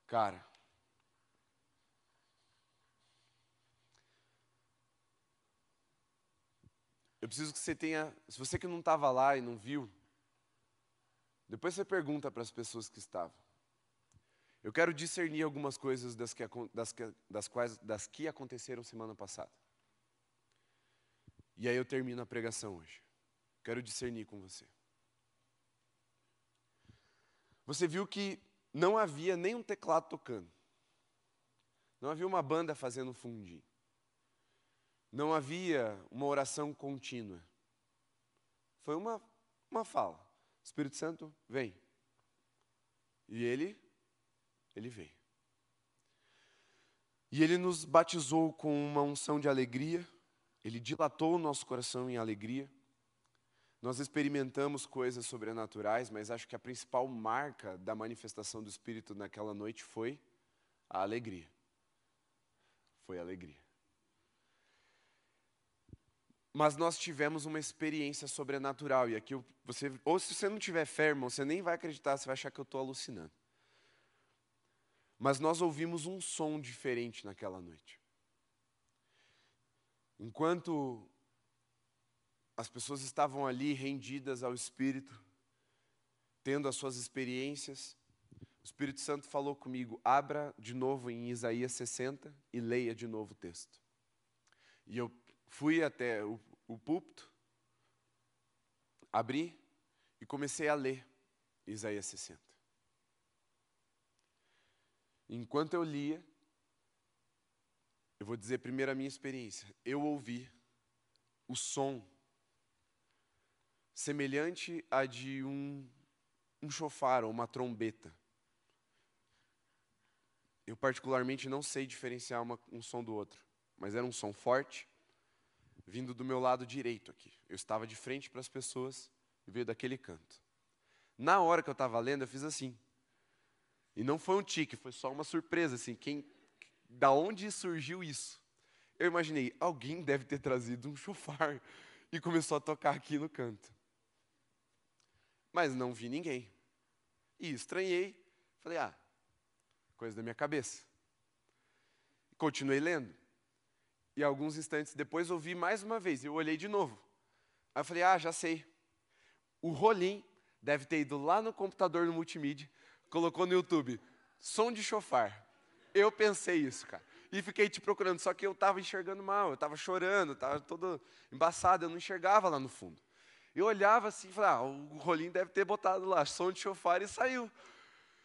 Cara, eu preciso que você tenha, se você que não estava lá e não viu, depois você pergunta para as pessoas que estavam. Eu quero discernir algumas coisas das que, das, das, quais, das que aconteceram semana passada. E aí eu termino a pregação hoje. Quero discernir com você. Você viu que não havia nem um teclado tocando. Não havia uma banda fazendo fundir. Não havia uma oração contínua. Foi uma, uma fala. Espírito Santo, vem. E ele, ele veio. E ele nos batizou com uma unção de alegria, ele dilatou o nosso coração em alegria. Nós experimentamos coisas sobrenaturais, mas acho que a principal marca da manifestação do Espírito naquela noite foi a alegria. Foi a alegria. Mas nós tivemos uma experiência sobrenatural, e aqui você, ou se você não tiver fé, irmão, você nem vai acreditar, você vai achar que eu estou alucinando. Mas nós ouvimos um som diferente naquela noite. Enquanto as pessoas estavam ali rendidas ao Espírito, tendo as suas experiências. O Espírito Santo falou comigo: abra de novo em Isaías 60 e leia de novo o texto. E eu fui até o, o púlpito, abri e comecei a ler Isaías 60. Enquanto eu lia, eu vou dizer primeiro a minha experiência. Eu ouvi o som semelhante a de um, um chofar ou uma trombeta. Eu, particularmente, não sei diferenciar uma, um som do outro, mas era um som forte, vindo do meu lado direito aqui. Eu estava de frente para as pessoas e veio daquele canto. Na hora que eu estava lendo, eu fiz assim. E não foi um tique, foi só uma surpresa, assim, quem, da onde surgiu isso? Eu imaginei, alguém deve ter trazido um chofar e começou a tocar aqui no canto mas não vi ninguém. E estranhei, falei, ah, coisa da minha cabeça. Continuei lendo. E alguns instantes depois ouvi mais uma vez, eu olhei de novo. Aí eu falei, ah, já sei. O Rolim deve ter ido lá no computador no multimídia, colocou no YouTube, som de chofar. Eu pensei isso, cara. E fiquei te procurando, só que eu estava enxergando mal, eu estava chorando, estava todo embaçado, eu não enxergava lá no fundo. Eu olhava assim e ah, o Rolim deve ter botado lá som de chofar e saiu.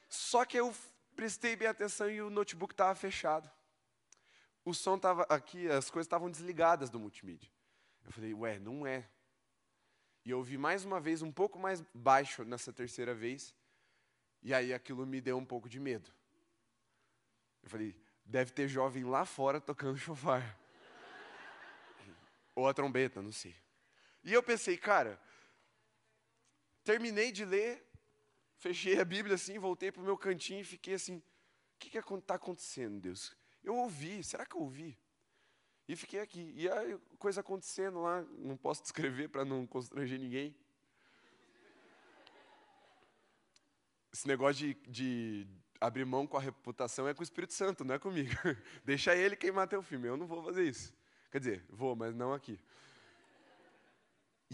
Só que eu prestei bem atenção e o notebook estava fechado. O som estava aqui, as coisas estavam desligadas do multimídia. Eu falei, ué, não é. E eu ouvi mais uma vez, um pouco mais baixo nessa terceira vez. E aí aquilo me deu um pouco de medo. Eu falei, deve ter jovem lá fora tocando chofar. Ou a trombeta, não sei. E eu pensei, cara, terminei de ler, fechei a Bíblia assim, voltei para o meu cantinho e fiquei assim: o que está acontecendo, Deus? Eu ouvi, será que eu ouvi? E fiquei aqui. E a coisa acontecendo lá, não posso descrever para não constranger ninguém. Esse negócio de, de, abrir mão com a reputação é com o Espírito Santo, não é comigo. Deixa ele queimar teu filme, eu não vou fazer isso. Quer dizer, vou, mas não aqui.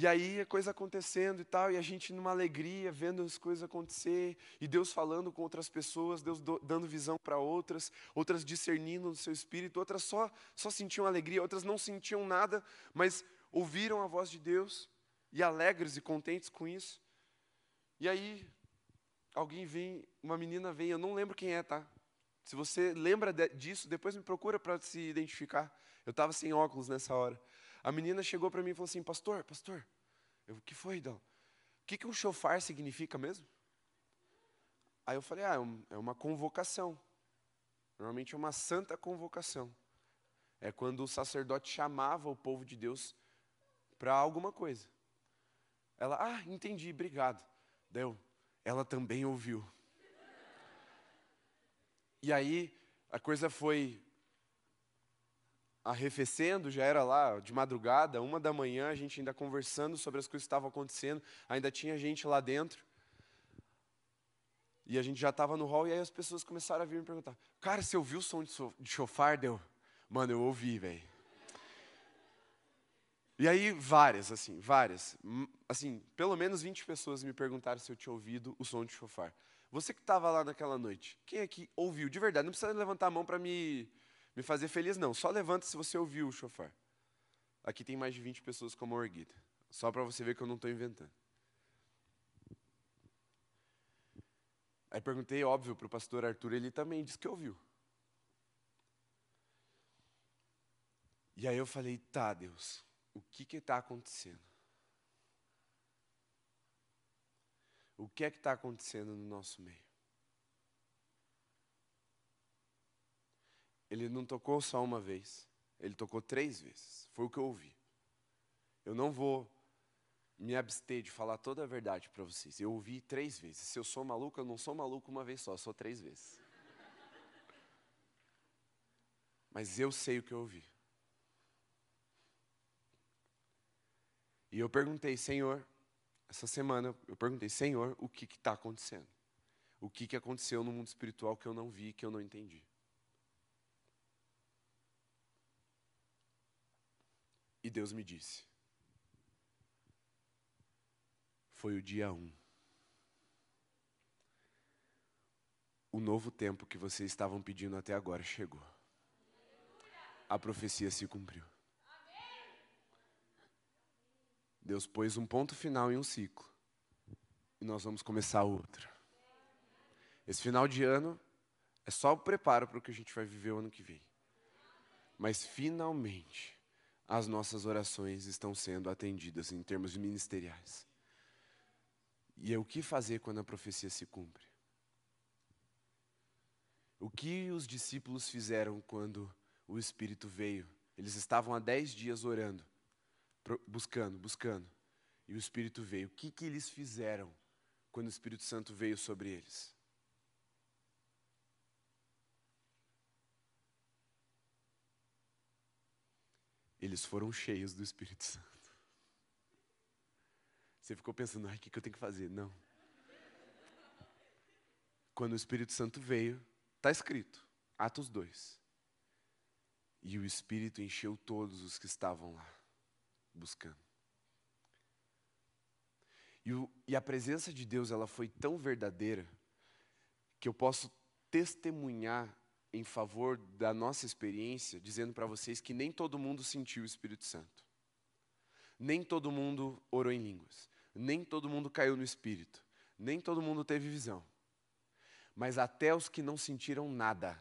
E aí a coisa acontecendo e tal, e a gente numa alegria, vendo as coisas acontecer, e Deus falando com outras pessoas, Deus do, dando visão para outras, outras discernindo no seu espírito, outras só, só sentiam alegria, outras não sentiam nada, mas ouviram a voz de Deus, e alegres e contentes com isso. E aí alguém vem, uma menina vem, eu não lembro quem é, tá? Se você lembra de, disso, depois me procura para se identificar. Eu estava sem óculos nessa hora. A menina chegou para mim e falou assim: Pastor, pastor, o que foi, Dão? O que, que um chofar significa mesmo? Aí eu falei: Ah, é, é uma convocação. Normalmente é uma santa convocação. É quando o sacerdote chamava o povo de Deus para alguma coisa. Ela, ah, entendi, obrigado. Deu. Ela também ouviu. E aí a coisa foi arrefecendo, já era lá de madrugada, uma da manhã, a gente ainda conversando sobre as coisas que estavam acontecendo, ainda tinha gente lá dentro. E a gente já estava no hall, e aí as pessoas começaram a vir me perguntar: Cara, você ouviu o som de chofar? Deu? Mano, eu ouvi, velho. E aí, várias, assim, várias. Assim, pelo menos 20 pessoas me perguntaram se eu tinha ouvido o som de chofar. Você que estava lá naquela noite, quem aqui ouviu? De verdade, não precisa levantar a mão para me, me fazer feliz, não. Só levanta se você ouviu o chofar. Aqui tem mais de 20 pessoas como orguida. Só para você ver que eu não estou inventando. Aí perguntei, óbvio, para o pastor Arthur, ele também disse que ouviu. E aí eu falei, tá, Deus, o que está acontecendo? O que é que está acontecendo no nosso meio? Ele não tocou só uma vez, ele tocou três vezes. Foi o que eu ouvi. Eu não vou me abster de falar toda a verdade para vocês. Eu ouvi três vezes. Se eu sou maluco, eu não sou maluco uma vez só, eu sou três vezes. Mas eu sei o que eu ouvi. E eu perguntei, Senhor, essa semana, eu perguntei, Senhor, o que está acontecendo? O que, que aconteceu no mundo espiritual que eu não vi, que eu não entendi? E Deus me disse: Foi o dia um. O novo tempo que vocês estavam pedindo até agora chegou. A profecia se cumpriu. Deus pôs um ponto final em um ciclo. E nós vamos começar outro. Esse final de ano é só o preparo para o que a gente vai viver o ano que vem. Mas finalmente as nossas orações estão sendo atendidas em termos ministeriais. E é o que fazer quando a profecia se cumpre? O que os discípulos fizeram quando o Espírito veio? Eles estavam há dez dias orando buscando, buscando. E o Espírito veio. O que, que eles fizeram quando o Espírito Santo veio sobre eles? Eles foram cheios do Espírito Santo. Você ficou pensando, ai, o que, eu tenho que fazer? Não. Quando o Espírito Santo veio, está escrito, Atos 2. E o Espírito encheu todos os que estavam lá buscando. E, o, e a presença de Deus ela foi tão verdadeira que eu posso testemunhar em favor da nossa experiência, dizendo para vocês que nem todo mundo sentiu o Espírito Santo. Nem todo mundo orou em línguas. Nem todo mundo caiu no Espírito. Nem todo mundo teve visão. Mas até os que não sentiram nada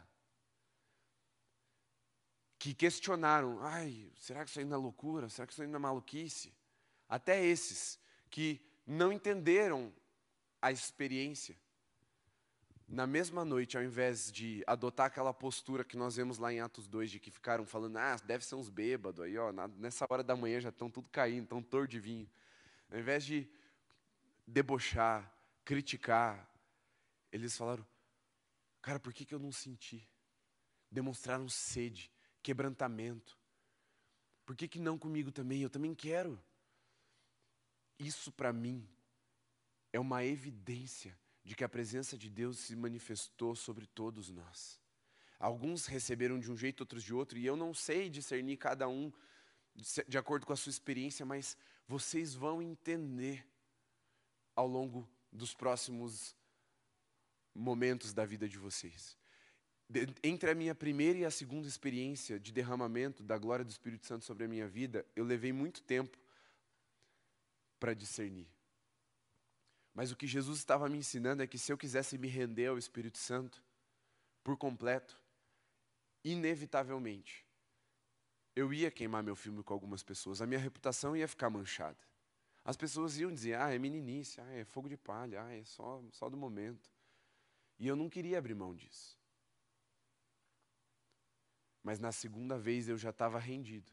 que questionaram: ai, será que isso ainda é loucura? Será que isso ainda é maluquice? Até esses que não entenderam a experiência. Na mesma noite, ao invés de adotar aquela postura que nós vemos lá em Atos 2, de que ficaram falando, ah, deve ser uns bêbados aí, ó, nessa hora da manhã já estão tudo caindo, estão tor de vinho. Ao invés de debochar, criticar, eles falaram, cara, por que, que eu não senti? Demonstraram sede, quebrantamento. Por que, que não comigo também? Eu também quero. Isso para mim é uma evidência de que a presença de Deus se manifestou sobre todos nós. Alguns receberam de um jeito, outros de outro, e eu não sei discernir cada um de acordo com a sua experiência, mas vocês vão entender ao longo dos próximos momentos da vida de vocês entre a minha primeira e a segunda experiência de derramamento da glória do Espírito Santo sobre a minha vida, eu levei muito tempo para discernir. Mas o que Jesus estava me ensinando é que se eu quisesse me render ao Espírito Santo por completo, inevitavelmente, eu ia queimar meu filme com algumas pessoas, a minha reputação ia ficar manchada. As pessoas iam dizer: ah, é meninice, ah, é fogo de palha, ah, é só, só do momento. E eu não queria abrir mão disso. Mas na segunda vez eu já estava rendido.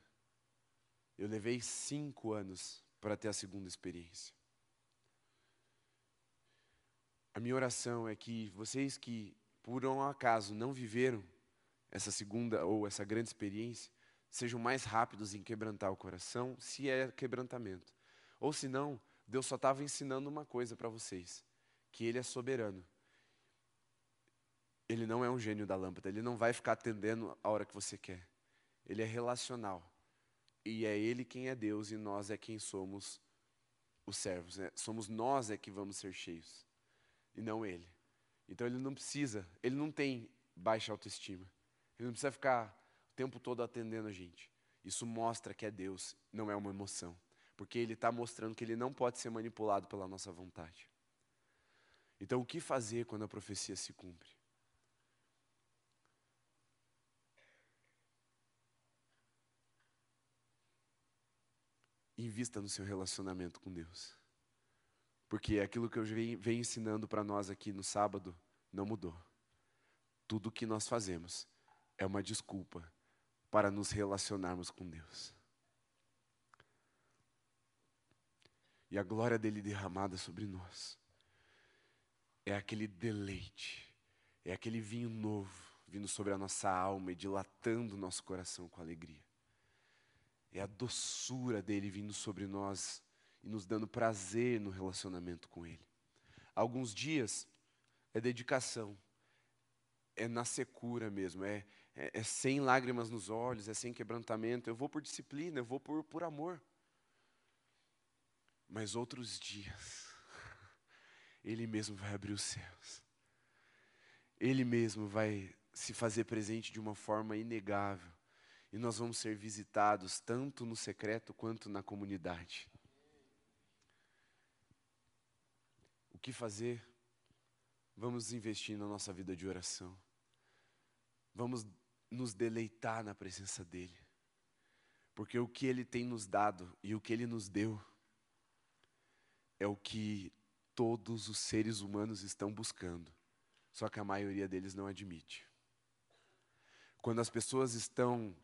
Eu levei cinco anos para ter a segunda experiência. A minha oração é que vocês que, por um acaso, não viveram essa segunda ou essa grande experiência, sejam mais rápidos em quebrantar o coração, se é quebrantamento. Ou se não, Deus só estava ensinando uma coisa para vocês: que Ele é soberano. Ele não é um gênio da lâmpada, ele não vai ficar atendendo a hora que você quer. Ele é relacional. E é Ele quem é Deus e nós é quem somos os servos. Né? Somos nós é que vamos ser cheios, e não Ele. Então Ele não precisa, Ele não tem baixa autoestima. Ele não precisa ficar o tempo todo atendendo a gente. Isso mostra que é Deus, não é uma emoção. Porque Ele está mostrando que Ele não pode ser manipulado pela nossa vontade. Então, o que fazer quando a profecia se cumpre? Invista no seu relacionamento com Deus. Porque aquilo que eu venho, ensinando para nós aqui no sábado não mudou. Tudo o que nós fazemos é uma desculpa para nos relacionarmos com Deus. E a glória dele derramada sobre nós é aquele deleite, é aquele vinho novo vindo sobre a nossa alma e dilatando o nosso coração com alegria. É a doçura dele vindo sobre nós e nos dando prazer no relacionamento com ele. Alguns dias é dedicação, é na secura mesmo, é, é, é, sem lágrimas nos olhos, é sem quebrantamento. Eu vou por disciplina, eu vou por, por amor. Mas outros dias, ele mesmo vai abrir os céus. Ele mesmo vai se fazer presente de uma forma inegável. E nós vamos ser visitados tanto no secreto quanto na comunidade. Que fazer? Vamos investir na nossa vida de oração. Vamos nos deleitar na presença dEle. Porque o que Ele tem nos dado e o que Ele nos deu é o que todos os seres humanos estão buscando, só que a maioria deles não admite. Quando as pessoas estão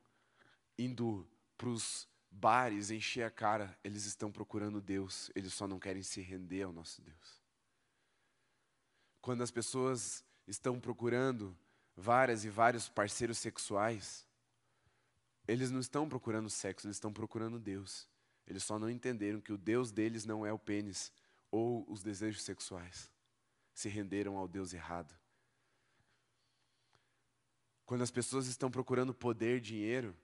indo para os bares encher a cara, eles estão procurando Deus, eles só não querem se render ao nosso Deus. Quando as pessoas estão procurando várias e vários parceiros sexuais, eles não estão procurando sexo, eles estão procurando Deus. Eles só não entenderam que o Deus deles não é o pênis, ou os desejos sexuais. Se renderam ao Deus errado. Quando as pessoas estão procurando poder, dinheiro,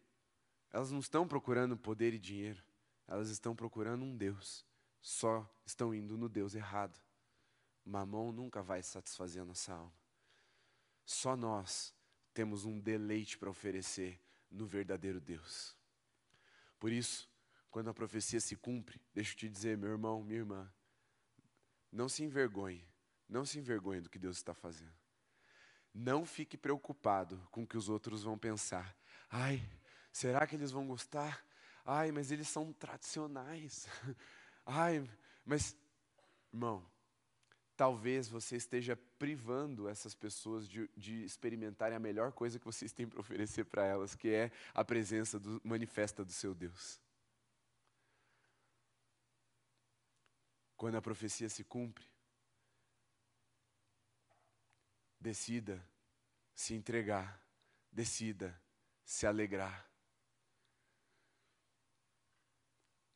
elas não estão procurando poder e dinheiro, elas estão procurando um Deus. Só estão indo no Deus errado. Mamão nunca vai satisfazer a nossa alma. Só nós temos um deleite para oferecer no verdadeiro Deus. Por isso, quando a profecia se cumpre, deixa eu te dizer, meu irmão, minha irmã, não se envergonhe, não se envergonhe do que Deus está fazendo. Não fique preocupado com o que os outros vão pensar. Ai, será que eles vão gostar? Ai, mas eles são tradicionais. Ai, mas, irmão, talvez você esteja privando essas pessoas de, de, experimentarem a melhor coisa que vocês têm para oferecer para elas, que é a presença do, manifesta do seu Deus. quando a profecia se cumpre, decida se entregar, decida se alegrar.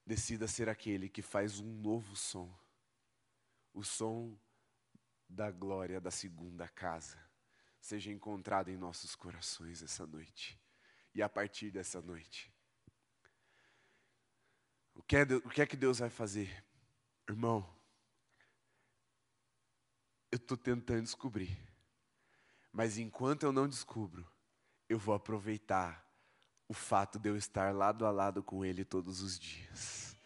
Decida ser aquele que faz um novo som, o som da glória da segunda casa, seja encontrado em nossos corações essa noite e a partir dessa noite. O que é, o que, é que Deus vai fazer? Irmão, eu estou tentando descobrir, mas enquanto eu não descubro, eu vou aproveitar o fato de eu estar lado a lado com Ele todos os dias.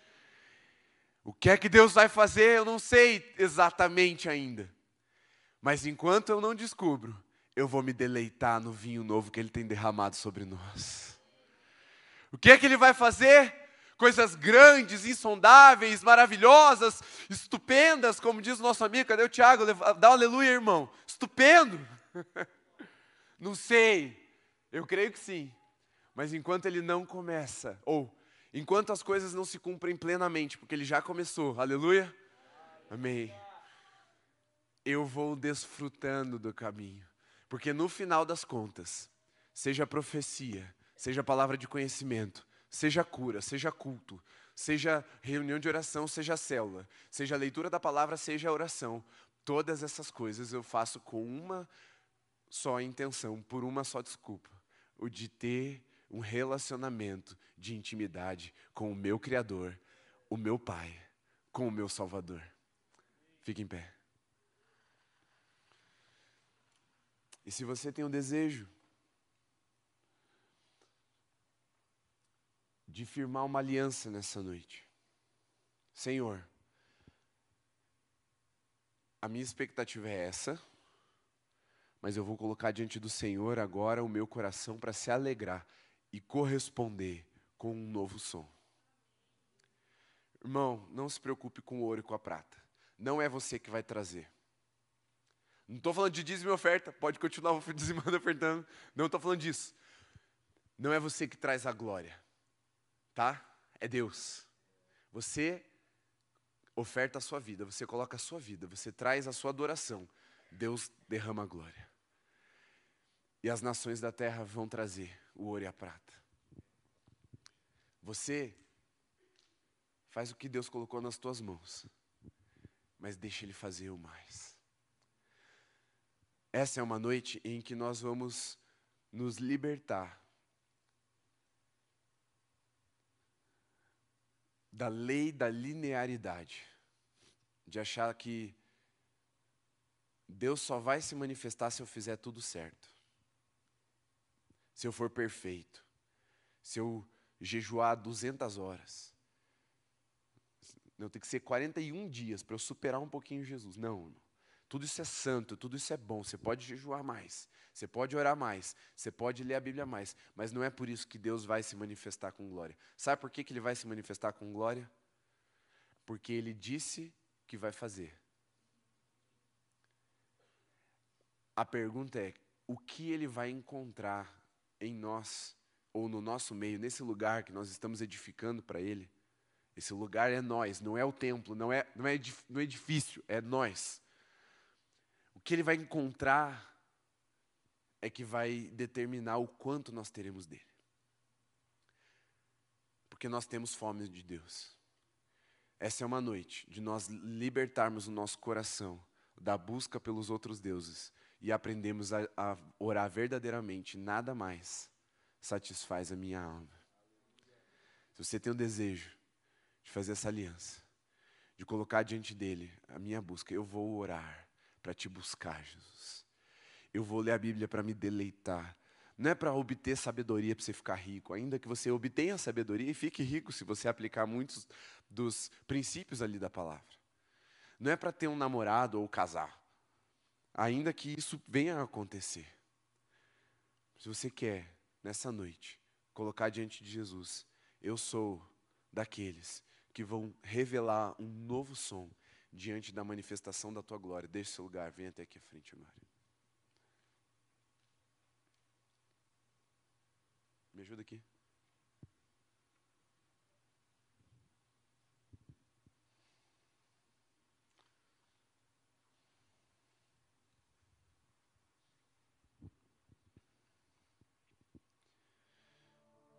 O que é que Deus vai fazer, eu não sei exatamente ainda, mas enquanto eu não descubro, eu vou me deleitar no vinho novo que Ele tem derramado sobre nós. O que é que Ele vai fazer? coisas grandes, insondáveis, maravilhosas, estupendas, como diz o nosso amigo, cadê o Tiago? Dá um aleluia, irmão. Estupendo. Não sei, eu creio que sim. Mas enquanto ele não começa, ou enquanto as coisas não se cumprem plenamente, porque ele já começou, aleluia? Amém. Eu vou desfrutando do caminho, porque no final das contas, seja profecia, seja palavra de conhecimento, seja cura, seja culto, seja reunião de oração, seja célula, seja leitura da palavra, seja oração, todas essas coisas eu faço com uma só intenção, por uma só desculpa, o de ter um relacionamento de intimidade com o meu Criador, o meu Pai, com o meu Salvador. Fique em pé. E se você tem o desejo de firmar uma aliança nessa noite. Senhor, a minha expectativa é essa, mas eu vou colocar diante do Senhor agora o meu coração para se alegrar e corresponder com um novo som. Irmão, não se preocupe com o ouro e com a prata. Não é você que vai trazer. Não estou falando de dízimo e oferta, pode continuar dizimando e ofertando. Não estou falando disso. Não é você que traz a glória tá? É Deus. Você oferta a sua vida, você coloca a sua vida, você traz a sua adoração. Deus derrama a glória. E as nações da terra vão trazer o ouro e a prata. Você faz o que Deus colocou nas tuas mãos, mas deixa Ele fazer o mais. Essa é uma noite em que nós vamos nos libertar da lei da linearidade, de achar que Deus só vai se manifestar se eu fizer tudo certo, se eu for perfeito, se eu jejuar 200 horas. Não, tem que ser 41 dias para eu superar um pouquinho Jesus. Não, tudo isso é santo, tudo isso é bom. Você pode jejuar mais, você pode orar mais, você pode ler a Bíblia mais, mas não é por isso que Deus vai se manifestar com glória. Sabe por que, que Ele vai se manifestar com glória? Porque Ele disse que vai fazer. A pergunta é: o que Ele vai encontrar em nós, ou no nosso meio, nesse lugar que nós estamos edificando para Ele? Esse lugar é nós, não é o templo, não é, não é, é edifício, é nós que ele vai encontrar é que vai determinar o quanto nós teremos dele. Porque nós temos fome de Deus. Essa é uma noite de nós libertarmos o nosso coração da busca pelos outros deuses e aprendemos a, a orar verdadeiramente, nada mais satisfaz a minha alma. Se você tem o desejo de fazer essa aliança, de colocar diante dele a minha busca, eu vou orar para te buscar, Jesus. Eu vou ler a Bíblia para me deleitar. Não é para obter sabedoria para você ficar rico, ainda que você obtenha sabedoria e fique rico se você aplicar muitos dos princípios ali da palavra. Não é para ter um namorado ou casar, ainda que isso venha a acontecer. Se você quer, nessa noite, colocar diante de Jesus, eu sou daqueles que vão revelar um novo som diante da manifestação da tua glória. Deixe seu lugar, vem até aqui à frente agora. Me ajuda aqui.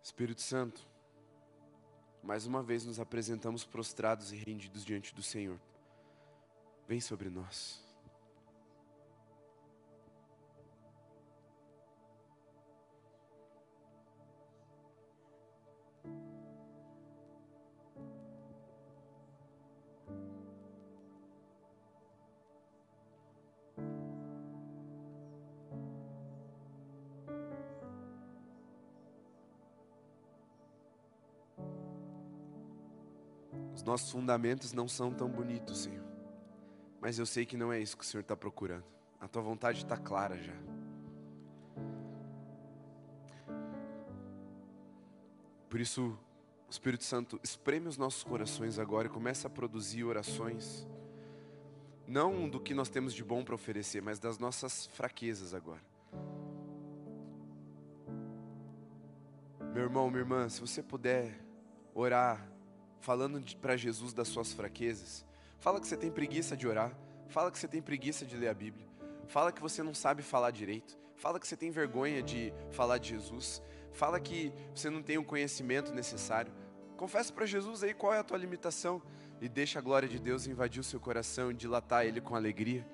Espírito Santo, mais uma vez nos apresentamos prostrados e rendidos diante do Senhor. Vem sobre nós. Os nossos fundamentos não são tão bonitos, Senhor. Mas eu sei que não é isso que o Senhor está procurando. A tua vontade está clara já. Por isso, o Espírito Santo espreme os nossos corações agora e começa a produzir orações, não do que nós temos de bom para oferecer, mas das nossas fraquezas agora. Meu irmão, minha irmã, se você puder orar, falando para Jesus das suas fraquezas, fala que você tem preguiça de orar, fala que você tem preguiça de ler a Bíblia, fala que você não sabe falar direito, fala que você tem vergonha de falar de Jesus, fala que você não tem o conhecimento necessário. Confessa para Jesus aí qual é a tua limitação e deixa a glória de Deus invadir o seu coração e dilatar ele com alegria.